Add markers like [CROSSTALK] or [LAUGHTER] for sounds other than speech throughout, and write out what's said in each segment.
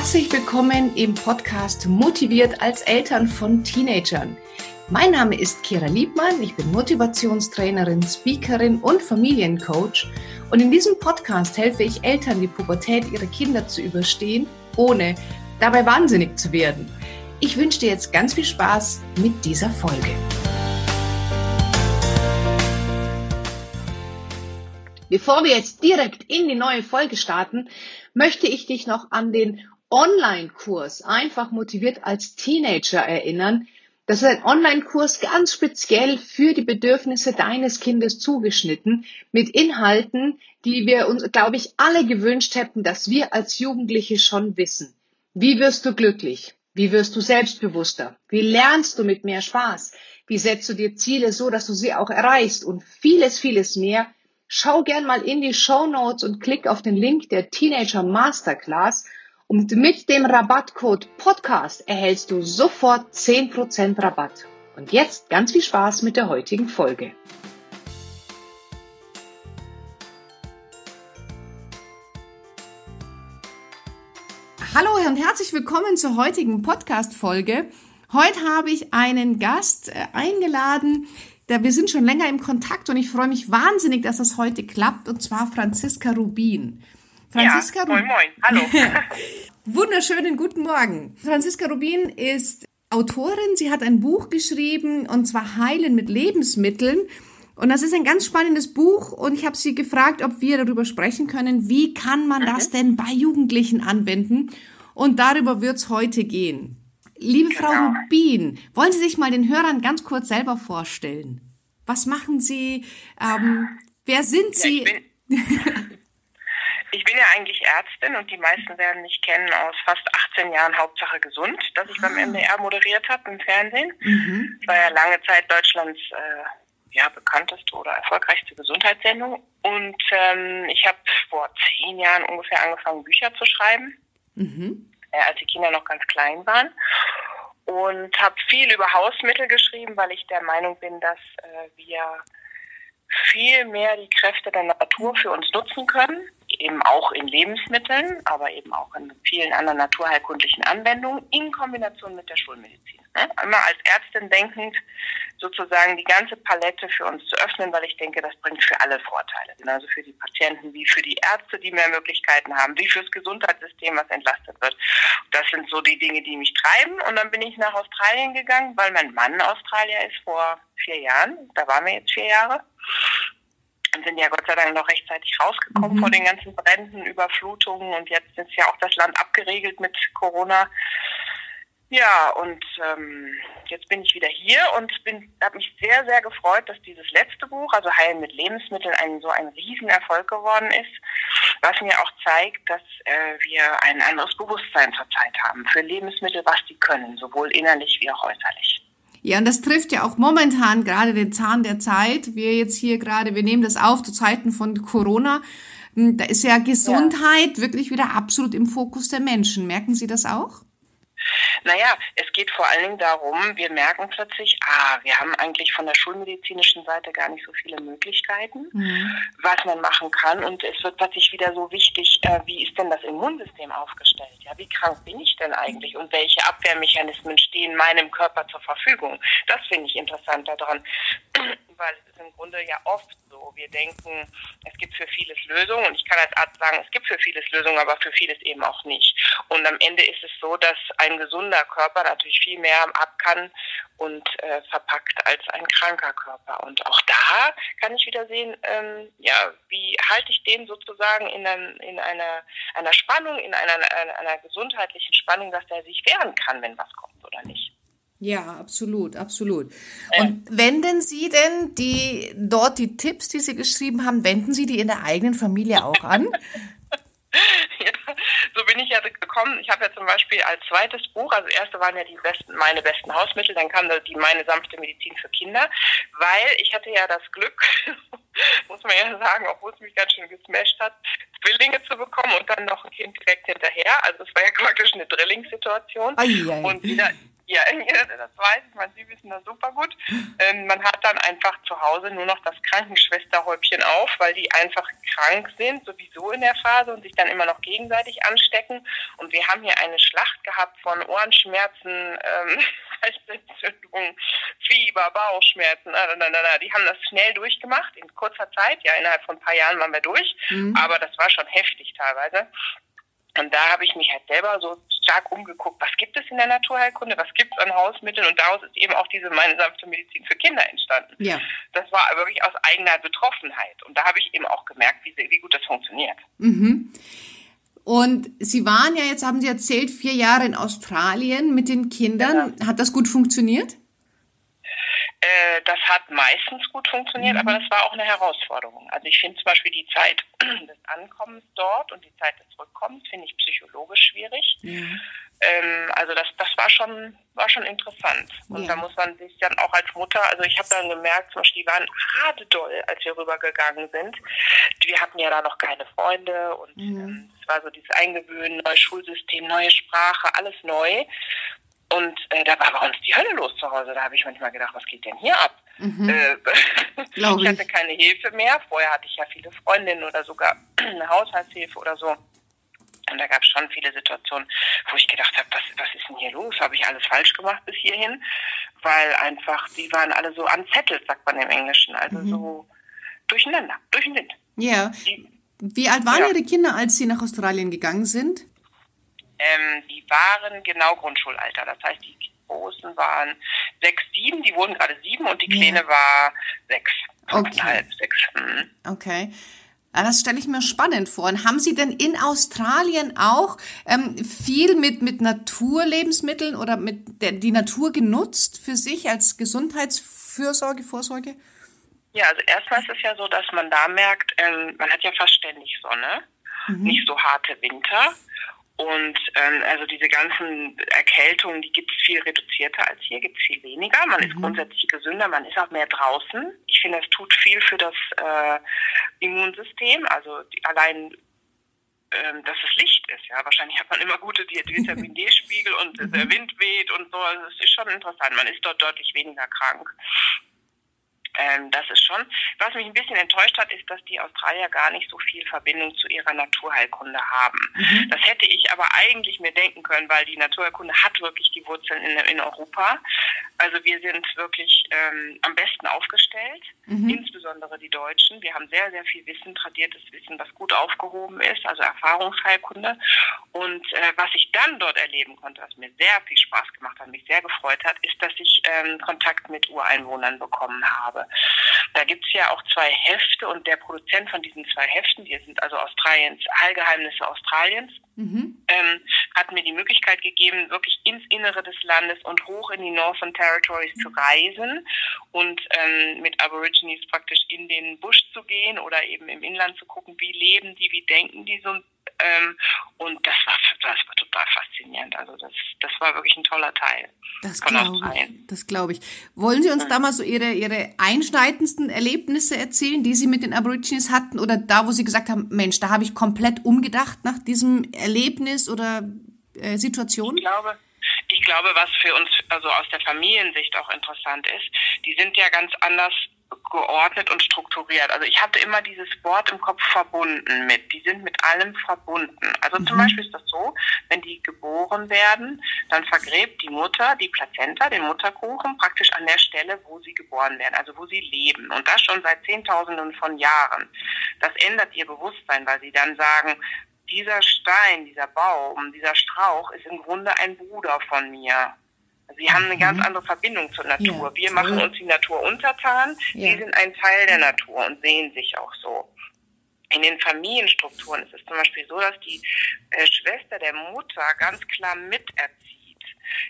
Herzlich willkommen im Podcast Motiviert als Eltern von Teenagern. Mein Name ist Kira Liebmann, ich bin Motivationstrainerin, Speakerin und Familiencoach und in diesem Podcast helfe ich Eltern, die Pubertät ihrer Kinder zu überstehen, ohne dabei wahnsinnig zu werden. Ich wünsche dir jetzt ganz viel Spaß mit dieser Folge. Bevor wir jetzt direkt in die neue Folge starten, möchte ich dich noch an den Online-Kurs einfach motiviert als Teenager erinnern. Das ist ein Online-Kurs ganz speziell für die Bedürfnisse deines Kindes zugeschnitten mit Inhalten, die wir uns, glaube ich, alle gewünscht hätten, dass wir als Jugendliche schon wissen. Wie wirst du glücklich? Wie wirst du selbstbewusster? Wie lernst du mit mehr Spaß? Wie setzt du dir Ziele so, dass du sie auch erreichst? Und vieles, vieles mehr. Schau gern mal in die Show Notes und klick auf den Link der Teenager Masterclass und mit dem Rabattcode Podcast erhältst du sofort 10% Rabatt. Und jetzt ganz viel Spaß mit der heutigen Folge. Hallo und herzlich willkommen zur heutigen Podcast-Folge. Heute habe ich einen Gast äh, eingeladen. Wir sind schon länger im Kontakt und ich freue mich wahnsinnig, dass das heute klappt, und zwar Franziska Rubin. Franziska ja, moin, moin, hallo. [LAUGHS] Wunderschönen guten Morgen. Franziska Rubin ist Autorin. Sie hat ein Buch geschrieben und zwar Heilen mit Lebensmitteln. Und das ist ein ganz spannendes Buch und ich habe sie gefragt, ob wir darüber sprechen können, wie kann man das mhm. denn bei Jugendlichen anwenden. Und darüber wird es heute gehen. Liebe genau. Frau Rubin, wollen Sie sich mal den Hörern ganz kurz selber vorstellen? Was machen Sie? Ähm, wer sind Sie? Ja, bin [LAUGHS] ja eigentlich Ärztin und die meisten werden mich kennen aus fast 18 Jahren Hauptsache gesund, das ich beim MDR ah. moderiert habe im Fernsehen. Mhm. Das war ja lange Zeit Deutschlands äh, ja, bekannteste oder erfolgreichste Gesundheitssendung. Und ähm, ich habe vor zehn Jahren ungefähr angefangen, Bücher zu schreiben, mhm. äh, als die Kinder noch ganz klein waren. Und habe viel über Hausmittel geschrieben, weil ich der Meinung bin, dass äh, wir viel mehr die Kräfte der Natur für uns nutzen können eben auch in Lebensmitteln, aber eben auch in vielen anderen naturheilkundlichen Anwendungen in Kombination mit der Schulmedizin. Ne? Einmal als Ärztin denkend sozusagen die ganze Palette für uns zu öffnen, weil ich denke, das bringt für alle Vorteile. Also für die Patienten wie für die Ärzte, die mehr Möglichkeiten haben, wie fürs Gesundheitssystem, was entlastet wird. Das sind so die Dinge, die mich treiben. Und dann bin ich nach Australien gegangen, weil mein Mann Australier ist vor vier Jahren. Da waren wir jetzt vier Jahre und sind ja Gott sei Dank noch rechtzeitig rausgekommen mhm. vor den ganzen Bränden, Überflutungen und jetzt ist ja auch das Land abgeregelt mit Corona. Ja, und ähm, jetzt bin ich wieder hier und bin habe mich sehr, sehr gefreut, dass dieses letzte Buch, also Heilen mit Lebensmitteln, ein, so ein Riesenerfolg geworden ist, was mir auch zeigt, dass äh, wir ein anderes Bewusstsein zurzeit haben für Lebensmittel, was die können, sowohl innerlich wie auch äußerlich. Ja, und das trifft ja auch momentan gerade den Zahn der Zeit. Wir jetzt hier gerade, wir nehmen das auf zu Zeiten von Corona. Hm, da ist ja Gesundheit ja. wirklich wieder absolut im Fokus der Menschen. Merken Sie das auch? Naja, es geht vor allen Dingen darum, wir merken plötzlich, ah, wir haben eigentlich von der schulmedizinischen Seite gar nicht so viele Möglichkeiten, mhm. was man machen kann. Und es wird plötzlich wieder so wichtig, äh, wie ist denn das Immunsystem aufgestellt? Ja, wie krank bin ich denn eigentlich? Und welche Abwehrmechanismen stehen meinem Körper zur Verfügung? Das finde ich interessant daran, [CLEARS THROAT] weil es ist im Grunde ja oft so. Wir denken, es gibt für vieles Lösungen und ich kann als Arzt sagen, es gibt für vieles Lösungen, aber für vieles eben auch nicht. Und am Ende ist es so, dass ein gesunder Körper natürlich viel mehr ab kann und äh, verpackt als ein kranker Körper. Und auch da kann ich wieder sehen, ähm, ja, wie halte ich den sozusagen in, einem, in einer, einer Spannung, in einer, einer, einer gesundheitlichen Spannung, dass der sich wehren kann, wenn was kommt oder nicht. Ja, absolut, absolut. Und wenden Sie denn die dort die Tipps, die Sie geschrieben haben, wenden Sie die in der eigenen Familie auch an? [LAUGHS] [LAUGHS] ja, so bin ich ja gekommen. Ich habe ja zum Beispiel als zweites Buch, also erste waren ja die besten, meine besten Hausmittel, dann kam da die meine sanfte Medizin für Kinder, weil ich hatte ja das Glück, [LAUGHS] muss man ja sagen, obwohl es mich ganz schön gesmasht hat, Zwillinge zu bekommen und dann noch ein Kind direkt hinterher. Also es war ja [LAUGHS] praktisch eine Drilling-Situation. Und wieder hier. [LAUGHS] Das weiß ich, man, Sie wissen das super gut. Ähm, man hat dann einfach zu Hause nur noch das Krankenschwesterhäubchen auf, weil die einfach krank sind, sowieso in der Phase und sich dann immer noch gegenseitig anstecken. Und wir haben hier eine Schlacht gehabt von Ohrenschmerzen, ähm, [LAUGHS] Fieber, Bauchschmerzen. Na, na, na, die haben das schnell durchgemacht in kurzer Zeit. Ja, innerhalb von ein paar Jahren waren wir durch. Mhm. Aber das war schon heftig teilweise. Und da habe ich mich halt selber so stark umgeguckt, was gibt es in der Naturheilkunde, was gibt es an Hausmitteln und daraus ist eben auch diese meine sanfte Medizin für Kinder entstanden. Ja. Das war wirklich aus eigener Betroffenheit und da habe ich eben auch gemerkt, wie, wie gut das funktioniert. Mhm. Und Sie waren ja jetzt, haben Sie erzählt, vier Jahre in Australien mit den Kindern. Genau. Hat das gut funktioniert? Äh, das hat meistens gut funktioniert, mhm. aber das war auch eine Herausforderung. Also ich finde zum Beispiel die Zeit [CLEARS THROAT] des Ankommens dort und die Zeit des Rückkommens finde ich psychologisch schwierig. Mhm. Ähm, also das, das war schon, war schon interessant. Und ja. da muss man sich dann auch als Mutter, also ich habe dann gemerkt, zum Beispiel, die waren gerade doll, als wir rübergegangen sind. Wir hatten ja da noch keine Freunde und mhm. ähm, es war so dieses Eingewöhnen, neues Schulsystem, neue Sprache, alles neu. Und äh, da war bei uns die Hölle los zu Hause. Da habe ich manchmal gedacht, was geht denn hier ab? Mhm. Äh, [LAUGHS] [LAUGHS] ich hatte keine Hilfe mehr. Vorher hatte ich ja viele Freundinnen oder sogar [CLEARS THROAT] eine Haushaltshilfe oder so. Und da gab es schon viele Situationen, wo ich gedacht habe, was, was ist denn hier los? Habe ich alles falsch gemacht bis hierhin? Weil einfach, die waren alle so unsettled, sagt man im Englischen. Also mhm. so durcheinander, durch den Wind. Ja. Wie alt waren ja. Ihre Kinder, als Sie nach Australien gegangen sind? Ähm, die waren genau Grundschulalter. Das heißt, die Großen waren sechs, sieben, die wurden gerade sieben und die Kleine ja. war sechs, fünfeinhalb, okay. sechs. Mhm. Okay. Das stelle ich mir spannend vor. Und haben Sie denn in Australien auch ähm, viel mit, mit Naturlebensmitteln oder mit der, die Natur genutzt für sich als Gesundheitsfürsorge, Vorsorge? Ja, also erstmal ist es ja so, dass man da merkt, ähm, man hat ja fast ständig Sonne, mhm. nicht so harte Winter. Und ähm, also diese ganzen Erkältungen, die gibt es viel reduzierter als hier, gibt es viel weniger. Man mhm. ist grundsätzlich gesünder, man ist auch mehr draußen. Ich finde, es tut viel für das äh, Immunsystem. Also die, allein ähm, dass es Licht ist. Ja, wahrscheinlich hat man immer gute Vitamin D-Spiegel und [LAUGHS] der mhm. Wind weht und so. Also es ist schon interessant. Man ist dort deutlich weniger krank. Ähm, das ist schon. Was mich ein bisschen enttäuscht hat, ist, dass die Australier gar nicht so viel Verbindung zu ihrer Naturheilkunde haben. Mhm. Das hätte ich aber eigentlich mir denken können, weil die Naturheilkunde hat wirklich die Wurzeln in, in Europa. Also wir sind wirklich ähm, am besten aufgestellt, mhm. insbesondere die Deutschen. Wir haben sehr, sehr viel Wissen, tradiertes Wissen, was gut aufgehoben ist, also Erfahrungsheilkunde. Und äh, was ich dann dort erleben konnte, was mir sehr viel Spaß gemacht hat, mich sehr gefreut hat, ist, dass ich ähm, Kontakt mit Ureinwohnern bekommen habe. Da gibt es ja auch zwei Hefte und der Produzent von diesen zwei Heften, die sind also Australiens, Heilgeheimnisse Australiens, mhm. ähm, hat mir die Möglichkeit gegeben, wirklich ins Innere des Landes und hoch in die Northern Territories zu reisen und ähm, mit Aborigines praktisch in den Busch zu gehen oder eben im Inland zu gucken, wie leben die, wie denken die so ähm, und das war, das war total faszinierend. Also das, das war wirklich ein toller Teil. Das glaube ich. Das glaube ich. Wollen Sie uns da mal so Ihre, Ihre einschneidendsten Erlebnisse erzählen, die Sie mit den Aborigines hatten? Oder da, wo Sie gesagt haben, Mensch, da habe ich komplett umgedacht nach diesem Erlebnis oder äh, Situation? Ich glaube, ich glaube, was für uns also aus der Familiensicht auch interessant ist, die sind ja ganz anders geordnet und strukturiert. Also ich hatte immer dieses Wort im Kopf verbunden mit. Die sind mit allem verbunden. Also mhm. zum Beispiel ist das so, wenn die geboren werden, dann vergräbt die Mutter die Plazenta, den Mutterkuchen, praktisch an der Stelle, wo sie geboren werden, also wo sie leben. Und das schon seit Zehntausenden von Jahren. Das ändert ihr Bewusstsein, weil sie dann sagen, dieser Stein, dieser Baum, dieser Strauch ist im Grunde ein Bruder von mir. Sie haben eine ganz mhm. andere Verbindung zur Natur. Ja, wir machen uns die Natur untertan, ja. sie sind ein Teil der Natur und sehen sich auch so. In den Familienstrukturen ist es zum Beispiel so, dass die äh, Schwester der Mutter ganz klar miterzieht.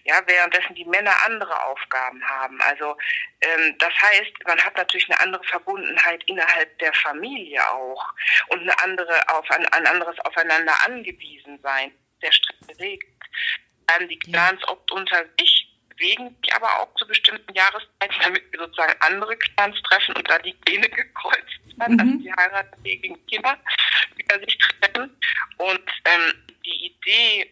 Ja, währenddessen die Männer andere Aufgaben haben. Also ähm, das heißt, man hat natürlich eine andere Verbundenheit innerhalb der Familie auch und eine andere auf ein, ein anderes Aufeinander angewiesen sein. Der Stress regt bleiben die Clans oft unter sich bewegen sich aber auch zu bestimmten Jahreszeiten, damit wir sozusagen andere Clans treffen und da die Pläne gekreuzt werden, mhm. also die heiratsfähigen Kinder wieder sich treffen. Und ähm, die Idee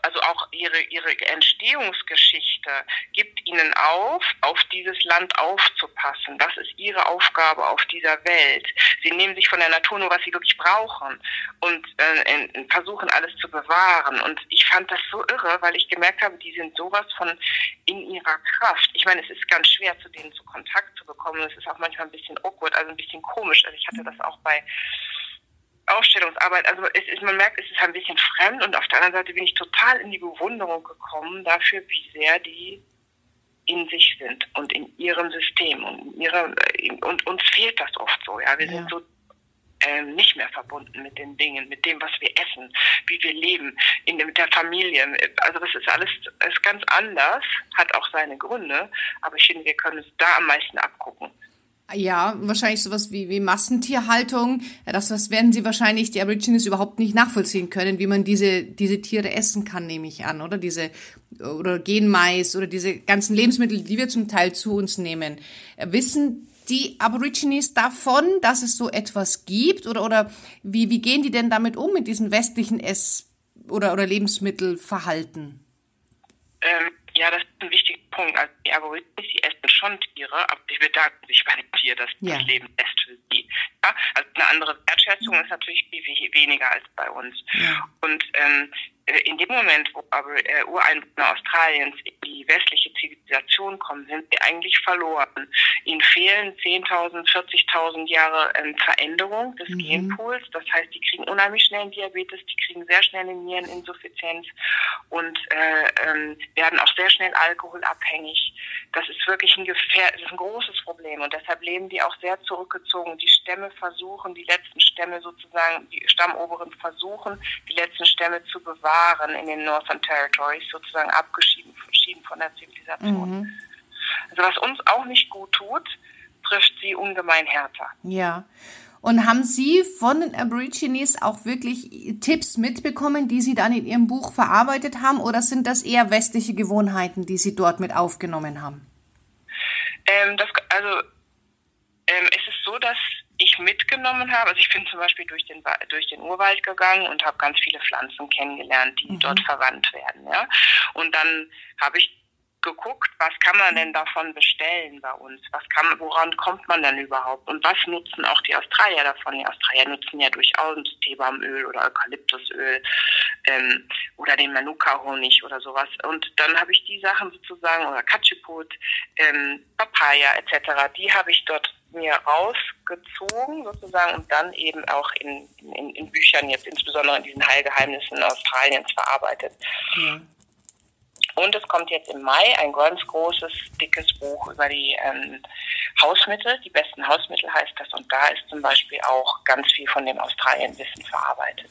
also auch ihre, ihre Entstehungsgeschichte gibt ihnen auf, auf dieses Land aufzupassen. Das ist ihre Aufgabe auf dieser Welt. Sie nehmen sich von der Natur nur, was sie wirklich brauchen und äh, versuchen alles zu bewahren. Und ich fand das so irre, weil ich gemerkt habe, die sind sowas von in ihrer Kraft. Ich meine, es ist ganz schwer, zu denen zu Kontakt zu bekommen. Es ist auch manchmal ein bisschen awkward, also ein bisschen komisch. Also ich hatte das auch bei Ausstellungsarbeit, also es ist, man merkt, es ist ein bisschen fremd und auf der anderen Seite bin ich total in die Bewunderung gekommen dafür, wie sehr die in sich sind und in ihrem System und ihrer, und uns fehlt das oft so, ja, wir ja. sind so ähm, nicht mehr verbunden mit den Dingen, mit dem, was wir essen, wie wir leben, in, mit der Familie. Also das ist alles ist ganz anders, hat auch seine Gründe, aber ich finde, wir können es da am meisten abgucken. Ja, wahrscheinlich sowas wie, wie Massentierhaltung. Das, das werden sie wahrscheinlich, die Aborigines, überhaupt nicht nachvollziehen können, wie man diese, diese Tiere essen kann, nehme ich an, oder? Diese, oder Genmais oder diese ganzen Lebensmittel, die wir zum Teil zu uns nehmen. Wissen die Aborigines davon, dass es so etwas gibt? Oder, oder wie, wie gehen die denn damit um, mit diesen westlichen Ess- oder, oder Lebensmittelverhalten? Ähm, ja, das ist ein wichtiger Punkt. Also die Aborigines, die essen schon Tiere, aber sie bedanken sich bei dem Tier, das ja. das Leben lässt für sie. Ja? Also eine andere Wertschätzung ist natürlich viel weniger als bei uns. Ja. Und ähm, äh, in dem Moment, wo aber äh, Ureinwohner Australiens in die westliche Zivilisation kommen, sind sie eigentlich verloren. Ihnen fehlen 10.000, 40.000 Jahre ähm, Veränderung des mhm. Genpools. Das heißt, die kriegen unheimlich schnell Diabetes, die kriegen sehr schnell eine Niereninsuffizienz und äh, ähm, werden auch sehr schnell alkoholabhängig. Das ist wirklich ein Gefähr das ist ein großes Problem und deshalb leben die auch sehr zurückgezogen. Die Stämme versuchen, die letzten Stämme sozusagen, die Stammoberen versuchen, die letzten Stämme zu bewahren in den Northern Territories sozusagen abgeschieden von der Zivilisation. Mhm. Also was uns auch nicht gut tut, trifft sie ungemein härter. Ja. Und haben Sie von den Aborigines auch wirklich Tipps mitbekommen, die Sie dann in Ihrem Buch verarbeitet haben, oder sind das eher westliche Gewohnheiten, die Sie dort mit aufgenommen haben? Ähm, das, also ähm, es ist so, dass ich mitgenommen habe. Also ich bin zum Beispiel durch den, durch den Urwald gegangen und habe ganz viele Pflanzen kennengelernt, die mhm. dort verwandt werden. Ja? Und dann habe ich geguckt, was kann man denn davon bestellen bei uns? Was kann, woran kommt man denn überhaupt? Und was nutzen auch die Australier davon? Die Australier nutzen ja durchaus Teebaumöl oder Eukalyptusöl ähm, oder den Manuka-Honig oder sowas. Und dann habe ich die Sachen sozusagen, oder Katschiput, ähm, Papaya etc., die habe ich dort mir rausgezogen sozusagen und dann eben auch in, in, in Büchern, jetzt insbesondere in diesen Heilgeheimnissen Australiens verarbeitet. Ja. Und es kommt jetzt im Mai ein ganz großes, dickes Buch über die ähm, Hausmittel, die besten Hausmittel heißt das. Und da ist zum Beispiel auch ganz viel von dem Australienwissen verarbeitet.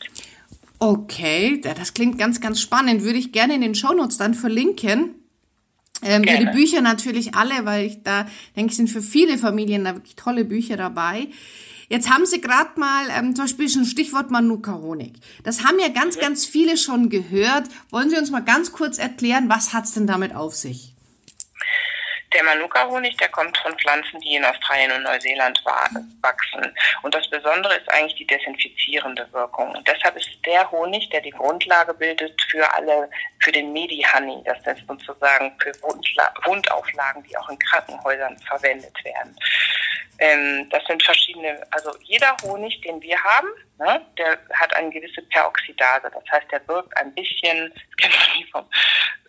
Okay, das klingt ganz, ganz spannend. Würde ich gerne in den Shownotes dann verlinken. Ähm, die Bücher natürlich alle, weil ich da denke, sind für viele Familien da wirklich tolle Bücher dabei. Jetzt haben Sie gerade mal ähm, zum Beispiel schon Stichwort Manuka-Honig. Das haben ja ganz, ja. ganz viele schon gehört. Wollen Sie uns mal ganz kurz erklären, was hat's denn damit auf sich? Der Manuka-Honig, der kommt von Pflanzen, die in Australien und Neuseeland wachsen. Und das Besondere ist eigentlich die desinfizierende Wirkung. Und deshalb ist der Honig, der die Grundlage bildet für alle, für den Medi-Honey. Das ist sozusagen für Wundauflagen, die auch in Krankenhäusern verwendet werden. Ähm, das sind verschiedene, also jeder Honig, den wir haben, ne, der hat eine gewisse Peroxidase. Das heißt, der wirkt ein bisschen, das kennt man nie vom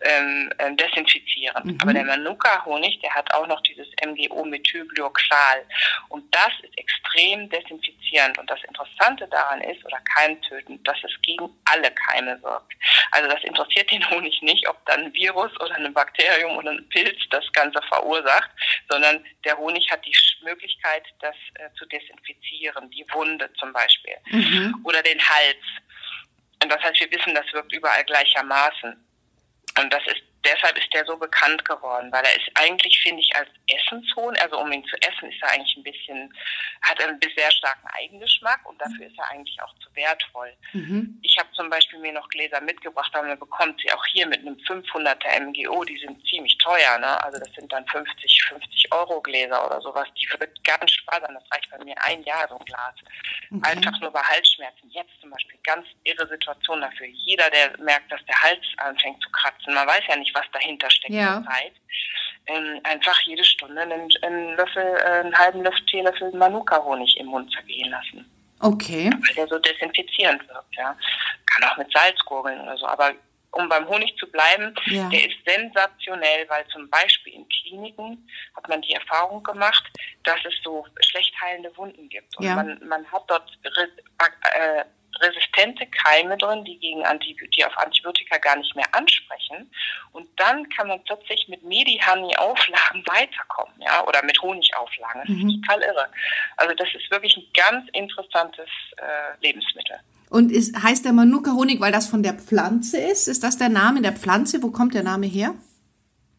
ähm, ähm, Desinfizieren. Mhm. Aber der Manuka-Honig, der hat auch noch dieses MgO-Methylglyoxal. Und das ist extrem desinfizierend. Und das Interessante daran ist, oder keimtötend, dass es gegen alle Keime wirkt. Also das interessiert den Honig nicht, ob dann ein Virus oder ein Bakterium oder ein Pilz das Ganze verursacht, sondern der Honig hat die Möglichkeit, das äh, zu desinfizieren, die Wunde zum Beispiel mhm. Oder den Hals. Und das heißt, wir wissen, das wirkt überall gleichermaßen. Und das ist deshalb ist der so bekannt geworden, weil er ist eigentlich, finde ich, als Essenshohn, also um ihn zu essen, ist er eigentlich ein bisschen, hat einen sehr starken Eigengeschmack und dafür ist er eigentlich auch zu wertvoll. Mhm. Ich habe zum Beispiel mir noch Gläser mitgebracht, aber man bekommt sie auch hier mit einem 500er MGO, die sind ziemlich teuer, ne? also das sind dann 50, 50 Euro Gläser oder sowas, die wird ganz sparsam, das reicht bei mir ein Jahr so ein Glas. Okay. Einfach nur bei Halsschmerzen, jetzt zum Beispiel, ganz irre Situation dafür. Jeder, der merkt, dass der Hals anfängt zu kratzen, man weiß ja nicht, was dahinter steckt ja. Zeit, ähm, einfach jede Stunde einen, einen Löffel, äh, einen halben Löffel, Teelöffel Manuka-Honig im Mund zergehen lassen. Okay. Weil der so desinfizierend wirkt, ja. Kann auch mit Salz gurgeln oder so, aber um beim Honig zu bleiben, ja. der ist sensationell, weil zum Beispiel in Kliniken hat man die Erfahrung gemacht, dass es so schlecht heilende Wunden gibt. Und ja. man, man hat dort äh, resistente Keime drin, die gegen Antibiotika, auf Antibiotika gar nicht mehr ansprechen. Und dann kann man plötzlich mit Medi-Honey-Auflagen [LAUGHS] weiterkommen, ja, oder mit Honigauflagen. Das mhm. ist total irre. Also das ist wirklich ein ganz interessantes äh, Lebensmittel. Und ist, heißt der Manuka-Honig, weil das von der Pflanze ist? Ist das der Name der Pflanze? Wo kommt der Name her?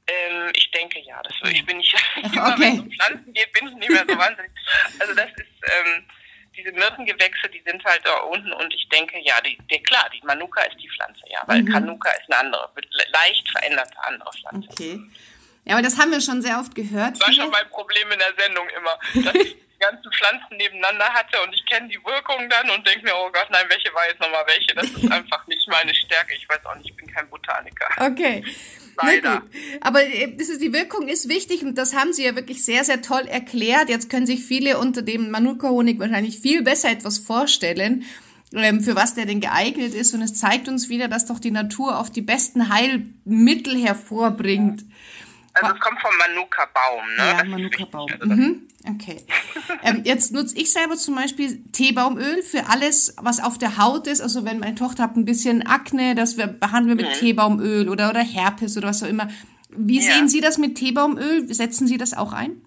Ähm, ich denke ja. Das, ich bin nicht, immer, wenn es um Pflanzen geht, bin ich nicht mehr so wahnsinnig. Also das ist, ähm, diese Myrtengewächse, die sind halt da unten und ich denke, ja, die, die klar, die Manuka ist die Pflanze, ja, weil mhm. Kanuka ist eine andere, leicht veränderte andere Pflanze. Okay. Ja, aber das haben wir schon sehr oft gehört. Das war schon mein Problem in der Sendung immer, [LAUGHS] ganzen Pflanzen nebeneinander hatte und ich kenne die Wirkung dann und denke mir, oh Gott, nein, welche war jetzt nochmal welche? Das ist [LAUGHS] einfach nicht meine Stärke. Ich weiß auch nicht, ich bin kein Botaniker. Okay. Leider. Aber äh, die Wirkung ist wichtig und das haben Sie ja wirklich sehr, sehr toll erklärt. Jetzt können sich viele unter dem Manuka-Honig wahrscheinlich viel besser etwas vorstellen, ähm, für was der denn geeignet ist. Und es zeigt uns wieder, dass doch die Natur auf die besten Heilmittel hervorbringt. Also es kommt vom Manuka-Baum, ne? Ja, Manuka-Baum. Mhm. Okay. ähm, jetzt nutze ich selber zum Beispiel Teebaumöl für alles, was auf der Haut ist. Also wenn meine Tochter hat ein bisschen Akne, das wir behandeln wir mit mhm. Teebaumöl oder, oder Herpes oder was auch immer. Wie ja. sehen Sie das mit Teebaumöl? Setzen Sie das auch ein?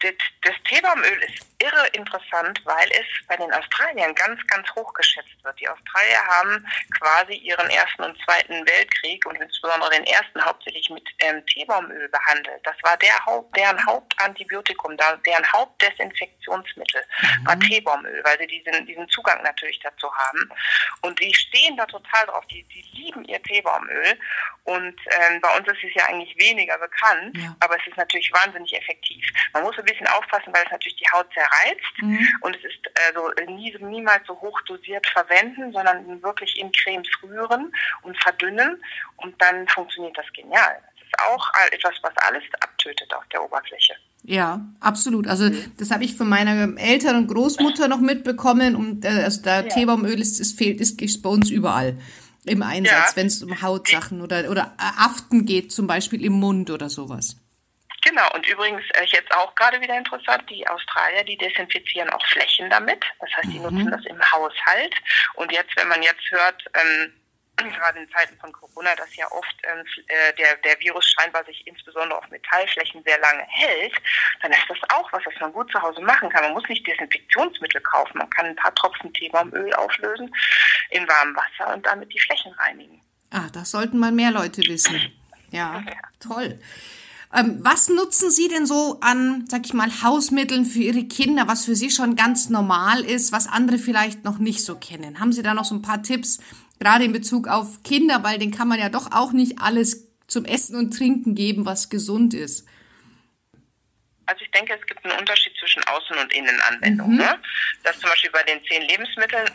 Das, das Teebaumöl ist irre interessant, weil es bei den Australiern ganz, ganz hoch geschätzt wird. Die Australier haben quasi ihren ersten und zweiten Weltkrieg und insbesondere den ersten hauptsächlich mit ähm, Teebaumöl behandelt. Das war der Haupt, deren Hauptantibiotikum, deren Hauptdesinfektionsmittel mhm. war Teebaumöl, weil sie diesen, diesen Zugang natürlich dazu haben. Und die stehen da total drauf. Die, die lieben ihr Teebaumöl. Und ähm, bei uns ist es ja eigentlich weniger bekannt, ja. aber es ist natürlich wahnsinnig effektiv. Man muss ein bisschen aufpassen, weil es natürlich die Haut sehr reizt mhm. und es ist also nie, niemals so hoch dosiert verwenden, sondern wirklich in Cremes rühren und verdünnen und dann funktioniert das genial. Das ist auch etwas, was alles abtötet auf der Oberfläche. Ja, absolut. Also das habe ich von meiner Eltern und Großmutter noch mitbekommen und äh, also da ja. Teebaumöl ist, es fehlt, ist, ist bei uns überall im Einsatz, ja. wenn es um Hautsachen oder oder Aften geht, zum Beispiel im Mund oder sowas. Genau, und übrigens äh, jetzt auch gerade wieder interessant, die Australier, die desinfizieren auch Flächen damit. Das heißt, die mhm. nutzen das im Haushalt. Und jetzt, wenn man jetzt hört, ähm, [CLEARS THROAT] gerade in Zeiten von Corona, dass ja oft ähm, äh, der, der Virus scheinbar sich insbesondere auf Metallflächen sehr lange hält, dann ist das auch was, was man gut zu Hause machen kann. Man muss nicht Desinfektionsmittel kaufen. Man kann ein paar Tropfen Teebaumöl auflösen in warmem Wasser und damit die Flächen reinigen. Ah, das sollten mal mehr Leute wissen. Ja, ja. toll. Ähm, was nutzen Sie denn so an, sag ich mal, Hausmitteln für Ihre Kinder, was für Sie schon ganz normal ist, was andere vielleicht noch nicht so kennen? Haben Sie da noch so ein paar Tipps, gerade in Bezug auf Kinder, weil denen kann man ja doch auch nicht alles zum Essen und Trinken geben, was gesund ist? Also ich denke, es gibt einen Unterschied zwischen Außen- und Innenanwendung. Mhm. Ne? Dass zum Beispiel bei den zehn Lebensmitteln,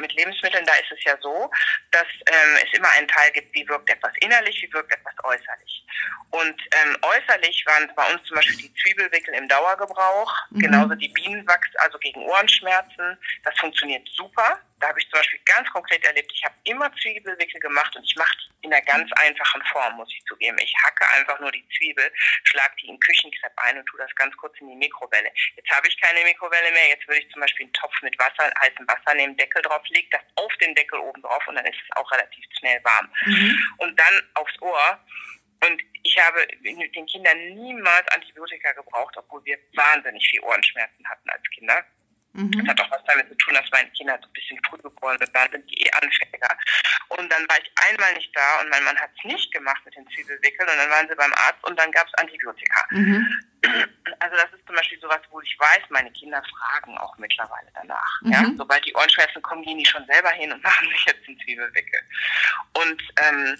mit Lebensmitteln, da ist es ja so, dass ähm, es immer einen Teil gibt, wie wirkt etwas innerlich, wie wirkt etwas äußerlich. Und ähm, äußerlich waren bei uns zum Beispiel die Zwiebelwickel im Dauergebrauch, mhm. genauso die Bienenwachs, also gegen Ohrenschmerzen. Das funktioniert super. Da habe ich zum Beispiel ganz konkret erlebt, ich habe immer Zwiebelwickel gemacht und ich mache die in einer ganz einfachen Form, muss ich zugeben. Ich hacke einfach nur die Zwiebel, schlage die in Küchenkrepp ein und tue das ganz kurz in die Mikrowelle. Jetzt habe ich keine Mikrowelle mehr, jetzt würde ich zum Beispiel einen Topf mit Wasser, heißem Wasser nehmen, Deckel drauf, lege das auf den Deckel oben drauf und dann ist es auch relativ schnell warm. Mhm. Und dann aufs Ohr und ich habe den Kindern niemals Antibiotika gebraucht, obwohl wir wahnsinnig viel Ohrenschmerzen hatten als Kinder. Mhm. Das hat auch was damit zu tun, dass meine Kinder so ein bisschen früh geboren sind, da sind die eh Anfänger. Und dann war ich einmal nicht da und mein Mann hat es nicht gemacht mit den Zwiebelwickeln und dann waren sie beim Arzt und dann gab es Antibiotika. Mhm. Also das ist zum Beispiel sowas, wo ich weiß, meine Kinder fragen auch mittlerweile danach. Mhm. Ja? Sobald die Ohrenschmerzen kommen, gehen die schon selber hin und [LAUGHS] machen sich jetzt den Zwiebelwickel. Und ähm,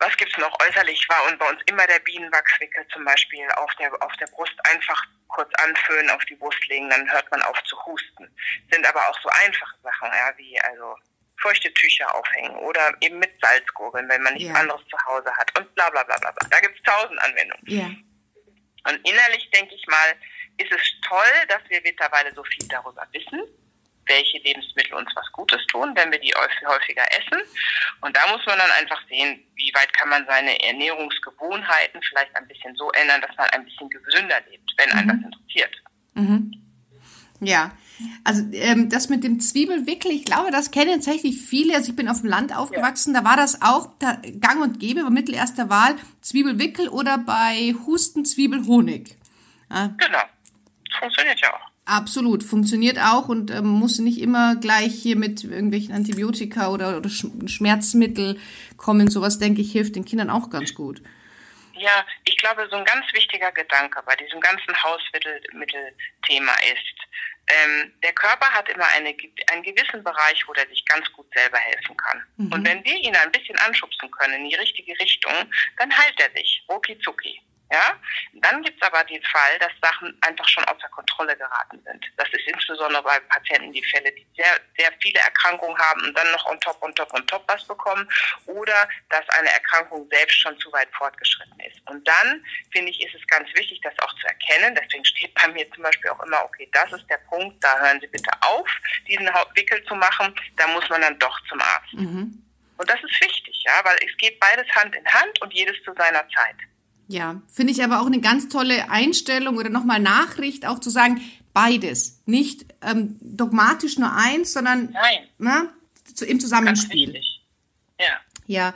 was gibt's noch? Äußerlich war und bei uns immer der Bienenwachswickel zum Beispiel auf der, auf der Brust einfach kurz anföhnen, auf die Brust legen, dann hört man auf zu husten. Sind aber auch so einfache Sachen, ja, wie also feuchte Tücher aufhängen oder eben mit Salzgurgeln, wenn man nichts ja. anderes zu Hause hat und bla bla bla bla. Da gibt's tausend Anwendungen. Ja. Und innerlich denke ich mal, ist es toll, dass wir mittlerweile so viel darüber wissen welche Lebensmittel uns was Gutes tun, wenn wir die häufiger essen. Und da muss man dann einfach sehen, wie weit kann man seine Ernährungsgewohnheiten vielleicht ein bisschen so ändern, dass man ein bisschen gesünder lebt, wenn einen mhm. das interessiert. Mhm. Ja, also ähm, das mit dem Zwiebelwickel, ich glaube, das kennen tatsächlich viele. Also ich bin auf dem Land aufgewachsen, ja. da war das auch gang und gäbe, bei mittelerster Wahl Zwiebelwickel oder bei Husten Zwiebelhonig. Ja. Genau, das funktioniert ja auch. Absolut, funktioniert auch und ähm, muss nicht immer gleich hier mit irgendwelchen Antibiotika oder, oder Schmerzmittel kommen. Sowas, denke ich, hilft den Kindern auch ganz gut. Ja, ich glaube, so ein ganz wichtiger Gedanke bei diesem ganzen Hausmittelthema ist, ähm, der Körper hat immer eine, einen gewissen Bereich, wo er sich ganz gut selber helfen kann. Mhm. Und wenn wir ihn ein bisschen anschubsen können in die richtige Richtung, dann heilt er sich, rucki zucki. Ja? Dann gibt es aber den Fall, dass Sachen einfach schon außer Kontrolle geraten sind. Das ist insbesondere bei Patienten die Fälle, die sehr, sehr viele Erkrankungen haben und dann noch on top, on top, on top was bekommen oder dass eine Erkrankung selbst schon zu weit fortgeschritten ist. Und dann, finde ich, ist es ganz wichtig, das auch zu erkennen. Deswegen steht bei mir zum Beispiel auch immer, okay, das ist der Punkt, da hören Sie bitte auf, diesen Wickel zu machen. Da muss man dann doch zum Arzt. Mhm. Und das ist wichtig, ja, weil es geht beides Hand in Hand und jedes zu seiner Zeit. Ja, finde ich aber auch eine ganz tolle Einstellung oder nochmal Nachricht, auch zu sagen, beides. Nicht ähm, dogmatisch nur eins, sondern Nein. Na, zu, im Zusammenspiel. Ja. Ja.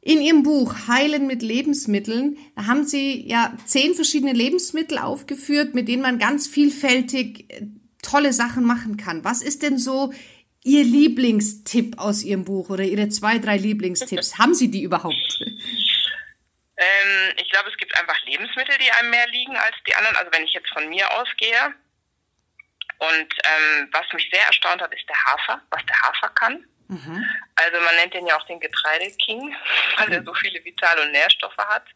In Ihrem Buch Heilen mit Lebensmitteln da haben Sie ja zehn verschiedene Lebensmittel aufgeführt, mit denen man ganz vielfältig äh, tolle Sachen machen kann. Was ist denn so Ihr Lieblingstipp aus Ihrem Buch oder Ihre zwei, drei Lieblingstipps? haben Sie die überhaupt? [LAUGHS] Ähm, ich glaube, es gibt einfach Lebensmittel, die einem mehr liegen als die anderen. Also wenn ich jetzt von mir ausgehe. Und ähm, was mich sehr erstaunt hat, ist der Hafer, was der Hafer kann. Mhm. Also man nennt den ja auch den Getreideking, [LAUGHS] weil er so viele Vital- und Nährstoffe hat.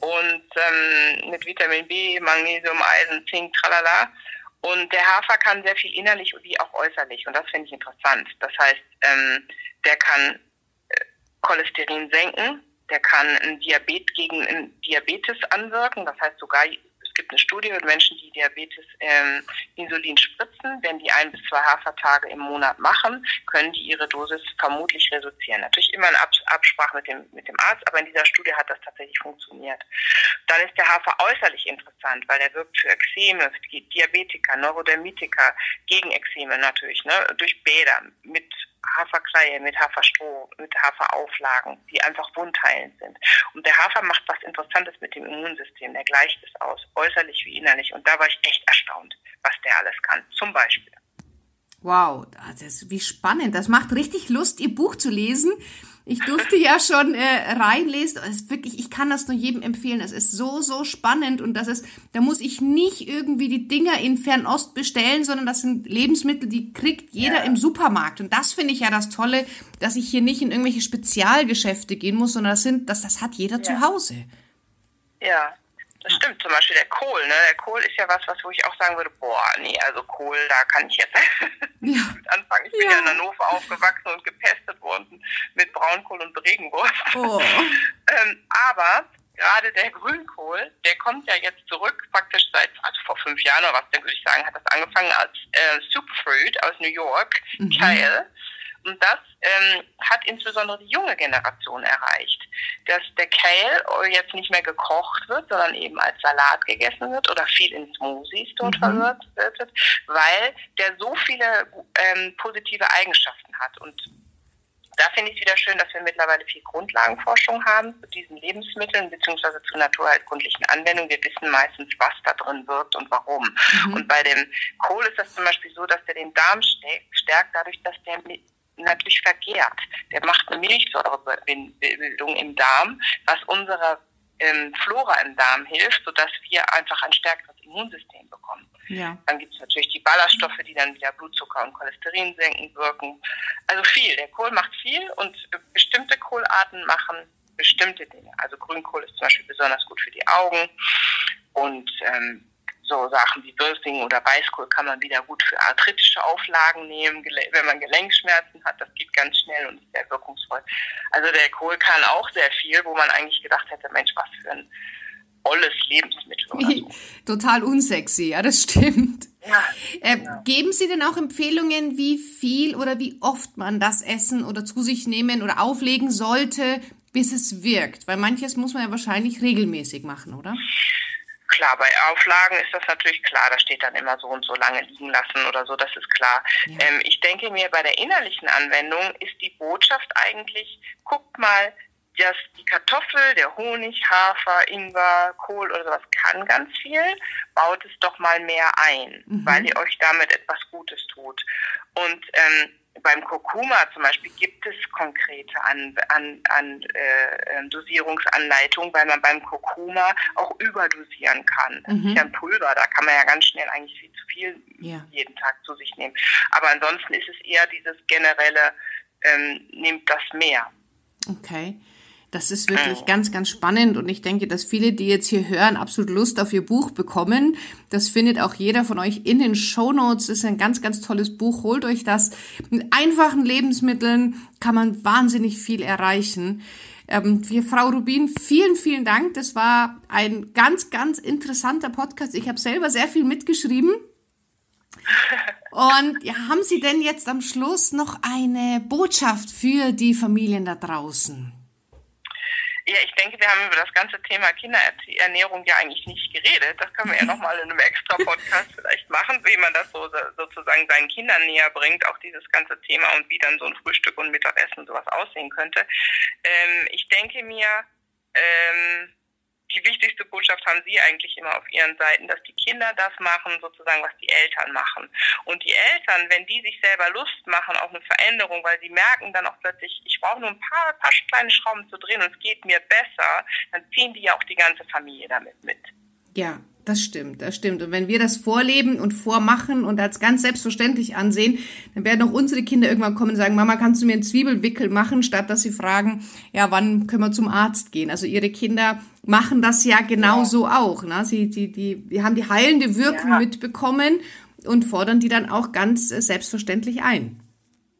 Und ähm, mit Vitamin B, Magnesium, Eisen, Zink, tralala. Und der Hafer kann sehr viel innerlich wie auch äußerlich. Und das finde ich interessant. Das heißt, ähm, der kann äh, Cholesterin senken, der kann ein Diabet gegen ein Diabetes anwirken. Das heißt sogar, es gibt eine Studie mit Menschen, die Diabetes ähm, Insulin spritzen. Wenn die ein bis zwei Hafertage im Monat machen, können die ihre Dosis vermutlich reduzieren. Natürlich immer in Absprache mit dem, mit dem Arzt, aber in dieser Studie hat das tatsächlich funktioniert. Dann ist der Hafer äußerlich interessant, weil er wirkt für Ekzeme, Diabetiker, Neurodermitiker, gegen Ekzeme natürlich, ne, durch Bäder, mit Haferkleie, mit Haferstroh, mit Haferauflagen, die einfach wundheilend sind. Und der Hafer macht was Interessantes mit dem Immunsystem. Der gleicht es aus, äußerlich wie innerlich. Und da war ich echt erstaunt, was der alles kann. Zum Beispiel. Wow, das ist, wie spannend. Das macht richtig Lust, Ihr Buch zu lesen. Ich durfte ja schon äh, reinlesen. Es ist wirklich, ich kann das nur jedem empfehlen. Es ist so, so spannend und das ist, da muss ich nicht irgendwie die Dinger in Fernost bestellen, sondern das sind Lebensmittel, die kriegt jeder ja. im Supermarkt. Und das finde ich ja das Tolle, dass ich hier nicht in irgendwelche Spezialgeschäfte gehen muss, sondern das sind, das, das hat jeder ja. zu Hause. Ja, das stimmt, zum Beispiel der Kohl. Ne? Der Kohl ist ja was, was wo ich auch sagen würde, boah, nee, also Kohl, da kann ich jetzt [LAUGHS] ja. anfangen. Ich bin ja. ja in Hannover aufgewachsen und gepestet worden mit Braunkohl und Regenwurst. Oh. [LAUGHS] ähm, aber gerade der Grünkohl, der kommt ja jetzt zurück, praktisch seit, also vor fünf Jahren oder was, dann würde ich sagen, hat das angefangen als äh, Superfruit aus New York, mhm. Kale. Und das ähm, hat insbesondere die junge Generation erreicht, dass der Kale jetzt nicht mehr gekocht wird, sondern eben als Salat gegessen wird oder viel in Smoothies dort mhm. verwirrt wird, weil der so viele ähm, positive Eigenschaften hat. Und da finde ich es wieder schön, dass wir mittlerweile viel Grundlagenforschung haben zu diesen Lebensmitteln beziehungsweise zu naturheilkundlichen Anwendungen. Wir wissen meistens, was da drin wirkt und warum. Mhm. Und bei dem Kohl ist das zum Beispiel so, dass der den Darm stärkt, dadurch, dass der natürlich vergehrt. Der macht eine Milchsäurebildung im Darm, was unserer ähm, Flora im Darm hilft, sodass wir einfach ein stärkeres Immunsystem bekommen. Ja. Dann gibt es natürlich die Ballaststoffe, die dann wieder Blutzucker und Cholesterin senken wirken. Also viel. Der Kohl macht viel und bestimmte Kohlarten machen bestimmte Dinge. Also Grünkohl ist zum Beispiel besonders gut für die Augen und ähm, so Sachen wie Würsing oder Weißkohl kann man wieder gut für arthritische Auflagen nehmen, wenn man Gelenkschmerzen hat. Das geht ganz schnell und ist sehr wirkungsvoll. Also der Kohl kann auch sehr viel, wo man eigentlich gedacht hätte, Mensch, was für ein olles Lebensmittel. So. [LAUGHS] Total unsexy, ja, das stimmt. Ja, äh, ja. Geben Sie denn auch Empfehlungen, wie viel oder wie oft man das essen oder zu sich nehmen oder auflegen sollte, bis es wirkt? Weil manches muss man ja wahrscheinlich regelmäßig machen, oder? Klar, bei Auflagen ist das natürlich klar, da steht dann immer so und so lange liegen lassen oder so, das ist klar. Ja. Ähm, ich denke mir, bei der innerlichen Anwendung ist die Botschaft eigentlich, guckt mal, dass die Kartoffel, der Honig, Hafer, Ingwer, Kohl oder sowas kann ganz viel, baut es doch mal mehr ein, mhm. weil ihr euch damit etwas Gutes tut. Und ähm, beim Kurkuma zum Beispiel gibt es konkrete an, an, an äh, ähm, Dosierungsanleitungen, weil man beim Kurkuma auch überdosieren kann. Das mhm. ist ja ein Pulver, da kann man ja ganz schnell eigentlich viel zu viel ja. jeden Tag zu sich nehmen. Aber ansonsten ist es eher dieses generelle, ähm, nimmt das mehr. Okay. Das ist wirklich ganz, ganz spannend und ich denke, dass viele, die jetzt hier hören, absolut Lust auf ihr Buch bekommen. Das findet auch jeder von euch in den Show Notes. Ist ein ganz, ganz tolles Buch. Holt euch das. Mit einfachen Lebensmitteln kann man wahnsinnig viel erreichen. Ähm, Frau Rubin, vielen, vielen Dank. Das war ein ganz, ganz interessanter Podcast. Ich habe selber sehr viel mitgeschrieben. Und ja, haben Sie denn jetzt am Schluss noch eine Botschaft für die Familien da draußen? Ja, ich denke, wir haben über das ganze Thema Kinderernährung ja eigentlich nicht geredet. Das können wir ja [LAUGHS] nochmal in einem extra Podcast vielleicht machen, wie man das so sozusagen seinen Kindern näher bringt, auch dieses ganze Thema und wie dann so ein Frühstück und Mittagessen sowas aussehen könnte. Ähm, ich denke mir, ähm, die wichtigste Botschaft haben Sie eigentlich immer auf Ihren Seiten, dass die Kinder das machen, sozusagen, was die Eltern machen. Und die Eltern, wenn die sich selber Lust machen auf eine Veränderung, weil sie merken dann auch plötzlich, ich brauche nur ein paar, paar kleine Schrauben zu drehen und es geht mir besser, dann ziehen die ja auch die ganze Familie damit mit. Ja, das stimmt, das stimmt. Und wenn wir das vorleben und vormachen und als ganz selbstverständlich ansehen, dann werden auch unsere Kinder irgendwann kommen und sagen, Mama, kannst du mir einen Zwiebelwickel machen, statt dass sie fragen, ja, wann können wir zum Arzt gehen? Also ihre Kinder machen das ja genauso ja. auch. Ne? Sie, die, die, die haben die heilende Wirkung ja. mitbekommen und fordern die dann auch ganz selbstverständlich ein.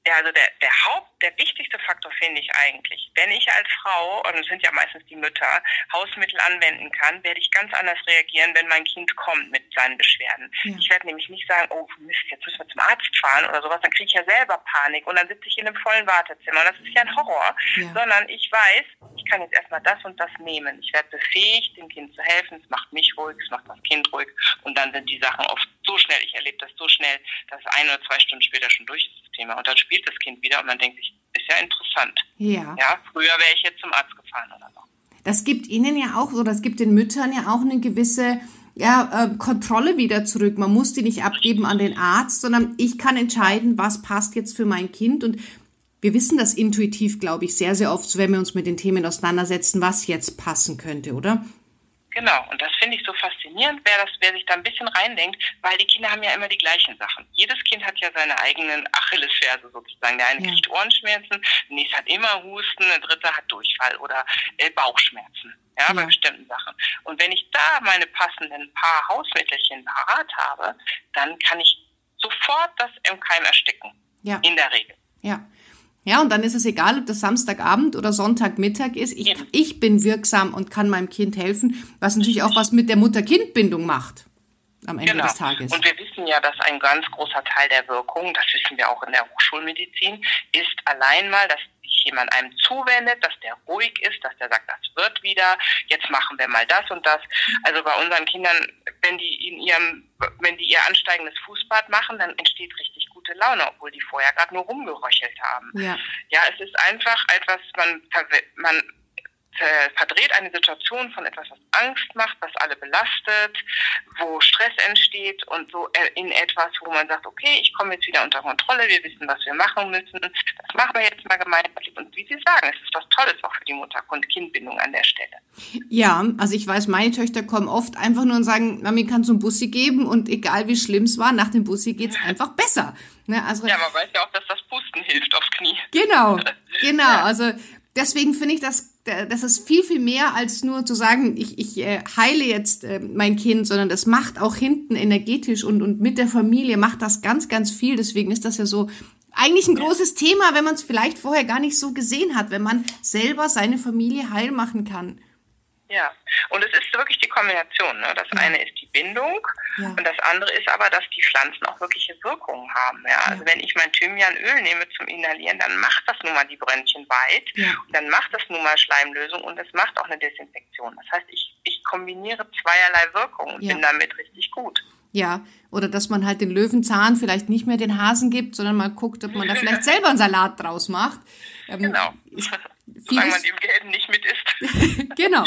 Ja, also der, der Haupt, der wichtigste Faktor finde ich eigentlich, wenn ich als Frau, und es sind ja meistens die Mütter, Hausmittel anwenden kann, werde ich ganz anders reagieren, wenn mein Kind kommt mit seinen Beschwerden. Ja. Ich werde nämlich nicht sagen, oh Mist, jetzt müssen wir zum Arzt fahren oder sowas, dann kriege ich ja selber Panik und dann sitze ich in einem vollen Wartezimmer und das ist ja ein Horror, ja. sondern ich weiß, ich kann jetzt erstmal das und das nehmen. Ich werde befähigt, dem Kind zu helfen, es macht mich ruhig, es macht das Kind ruhig und dann sind die Sachen oft so schnell, ich erlebe das so schnell, dass ein oder zwei Stunden später schon durch ist das Thema und dann spielt das Kind wieder und man denkt sich, ist ja interessant. Ja. Ja, früher wäre ich jetzt zum Arzt gefahren oder so. Das gibt Ihnen ja auch, oder es gibt den Müttern ja auch eine gewisse ja, äh, Kontrolle wieder zurück. Man muss die nicht abgeben an den Arzt, sondern ich kann entscheiden, was passt jetzt für mein Kind. Und wir wissen das intuitiv, glaube ich, sehr, sehr oft, wenn wir uns mit den Themen auseinandersetzen, was jetzt passen könnte, oder? Genau, und das finde ich so faszinierend, wer, das, wer sich da ein bisschen reindenkt, weil die Kinder haben ja immer die gleichen Sachen. Jedes Kind hat ja seine eigenen Achillesferse sozusagen. Der eine ja. kriegt Ohrenschmerzen, der nächste hat immer Husten, der dritte hat Durchfall oder äh, Bauchschmerzen. Ja, ja, bei bestimmten Sachen. Und wenn ich da meine passenden paar Hausmittelchen parat habe, dann kann ich sofort das im Keim ersticken. Ja. In der Regel. Ja. Ja, und dann ist es egal, ob das Samstagabend oder Sonntagmittag ist. Ich, ich bin wirksam und kann meinem Kind helfen, was natürlich auch was mit der Mutter-Kind-Bindung macht am Ende genau. des Tages. Und wir wissen ja, dass ein ganz großer Teil der Wirkung, das wissen wir auch in der Hochschulmedizin, ist allein mal, dass sich jemand einem zuwendet, dass der ruhig ist, dass der sagt, das wird wieder, jetzt machen wir mal das und das. Also bei unseren Kindern, wenn die in ihrem, wenn die ihr ansteigendes Fußbad machen, dann entsteht richtig gute Laune, obwohl die vorher gerade nur rumgeröchelt haben. Ja. ja, es ist einfach etwas, man, man verdreht eine Situation von etwas, was Angst macht, was alle belastet, wo Stress entsteht und so äh, in etwas, wo man sagt, okay, ich komme jetzt wieder unter Kontrolle, wir wissen, was wir machen müssen, das machen wir jetzt mal gemeinschaftlich. Und wie Sie sagen, es ist was Tolles auch für die Mutter-Kind-Bindung an der Stelle. Ja, also ich weiß, meine Töchter kommen oft einfach nur und sagen, Mami, kannst du einen Bussi geben? Und egal wie schlimm es war, nach dem Bussi geht es [LAUGHS] einfach besser. Ne, also, ja, man weiß ja auch, dass das Pusten hilft aufs Knie. Genau, [LAUGHS] genau. Also deswegen finde ich das das ist viel, viel mehr als nur zu sagen, ich, ich äh, heile jetzt äh, mein Kind, sondern das macht auch hinten energetisch und, und mit der Familie macht das ganz, ganz viel. Deswegen ist das ja so eigentlich ein großes Thema, wenn man es vielleicht vorher gar nicht so gesehen hat, wenn man selber seine Familie heil machen kann. Ja, und es ist wirklich die Kombination. Ne? Das ja. eine ist die Bindung ja. und das andere ist aber, dass die Pflanzen auch wirkliche Wirkungen haben. Ja? Also ja. wenn ich mein Thymianöl nehme zum Inhalieren, dann macht das nun mal die Brönnchen weit und dann macht das nun mal Schleimlösung und es macht auch eine Desinfektion. Das heißt, ich, ich kombiniere zweierlei Wirkungen und bin damit richtig gut. Ja, oder dass man halt den Löwenzahn vielleicht nicht mehr den Hasen gibt, sondern mal guckt, ob man da [LAUGHS] vielleicht selber einen Salat draus macht. Ähm, genau. [LAUGHS] Solange man dem Gelben nicht mit isst. [LAUGHS] genau.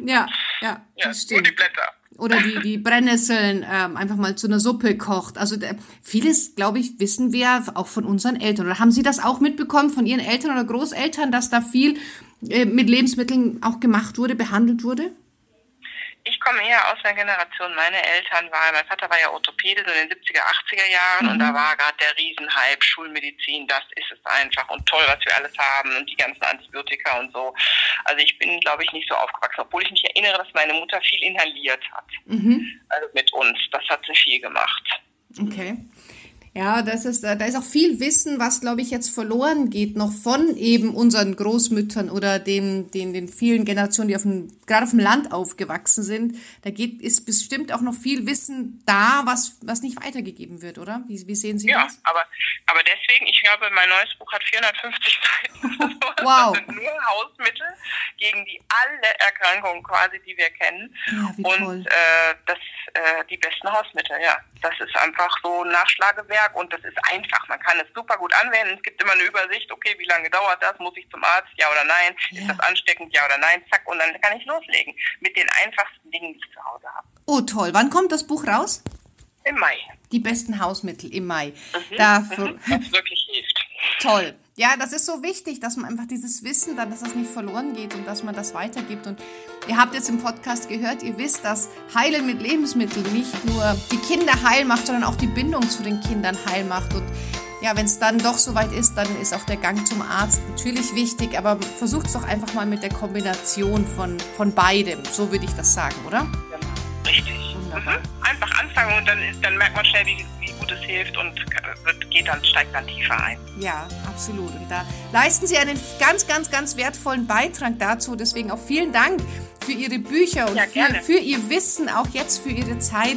Ja, ja, ja das stimmt. Nur die Blätter. Oder die, die Brennnesseln ähm, einfach mal zu einer Suppe kocht. Also der, vieles, glaube ich, wissen wir auch von unseren Eltern. Oder haben Sie das auch mitbekommen von Ihren Eltern oder Großeltern, dass da viel äh, mit Lebensmitteln auch gemacht wurde, behandelt wurde? Ich komme eher aus einer Generation, meine Eltern waren, mein Vater war ja Orthopäde so in den 70er, 80er Jahren mhm. und da war gerade der Riesenhype, Schulmedizin, das ist es einfach und toll, was wir alles haben und die ganzen Antibiotika und so. Also ich bin, glaube ich, nicht so aufgewachsen, obwohl ich mich erinnere, dass meine Mutter viel inhaliert hat. Mhm. Also mit uns, das hat sie viel gemacht. Okay. Ja, das ist, äh, da ist auch viel Wissen, was, glaube ich, jetzt verloren geht, noch von eben unseren Großmüttern oder den, den, den vielen Generationen, die auf dem, gerade auf dem Land aufgewachsen sind. Da geht, ist bestimmt auch noch viel Wissen da, was, was nicht weitergegeben wird, oder? Wie, wie sehen Sie ja, das? Ja, aber, aber deswegen, ich glaube, mein neues Buch hat 450 Seiten. wow. [LAUGHS] Das sind nur Hausmittel gegen die alle Erkrankungen quasi, die wir kennen. Ja, wie Und toll. Äh, das, äh, die besten Hausmittel, ja. Das ist einfach so Nachschlagewerk und das ist einfach. Man kann es super gut anwenden. Es gibt immer eine Übersicht, okay, wie lange dauert das? Muss ich zum Arzt? Ja oder nein? Ja. Ist das ansteckend? Ja oder nein? Zack, und dann kann ich loslegen mit den einfachsten Dingen, die ich zu Hause habe. Oh, toll. Wann kommt das Buch raus? Im Mai. Die besten Hausmittel im Mai. Mhm, Dafür. Mhm, [LAUGHS] was wirklich hilft. Toll. Ja, das ist so wichtig, dass man einfach dieses Wissen dann, dass das nicht verloren geht und dass man das weitergibt. Und ihr habt jetzt im Podcast gehört, ihr wisst, dass Heilen mit Lebensmitteln nicht nur die Kinder heil macht, sondern auch die Bindung zu den Kindern heil macht. Und ja, wenn es dann doch soweit ist, dann ist auch der Gang zum Arzt natürlich wichtig, aber versucht es doch einfach mal mit der Kombination von, von beidem. So würde ich das sagen, oder? Genau, richtig. Wunderbar. Mhm. Einfach anfangen und dann, ist, dann merkt man schnell, wie, wie gut es hilft und wird, geht dann, steigt dann tiefer ein. Ja, absolut. Und da leisten Sie einen ganz, ganz, ganz wertvollen Beitrag dazu. Deswegen auch vielen Dank für Ihre Bücher und ja, für, für, Ihr Wissen, auch jetzt für Ihre Zeit.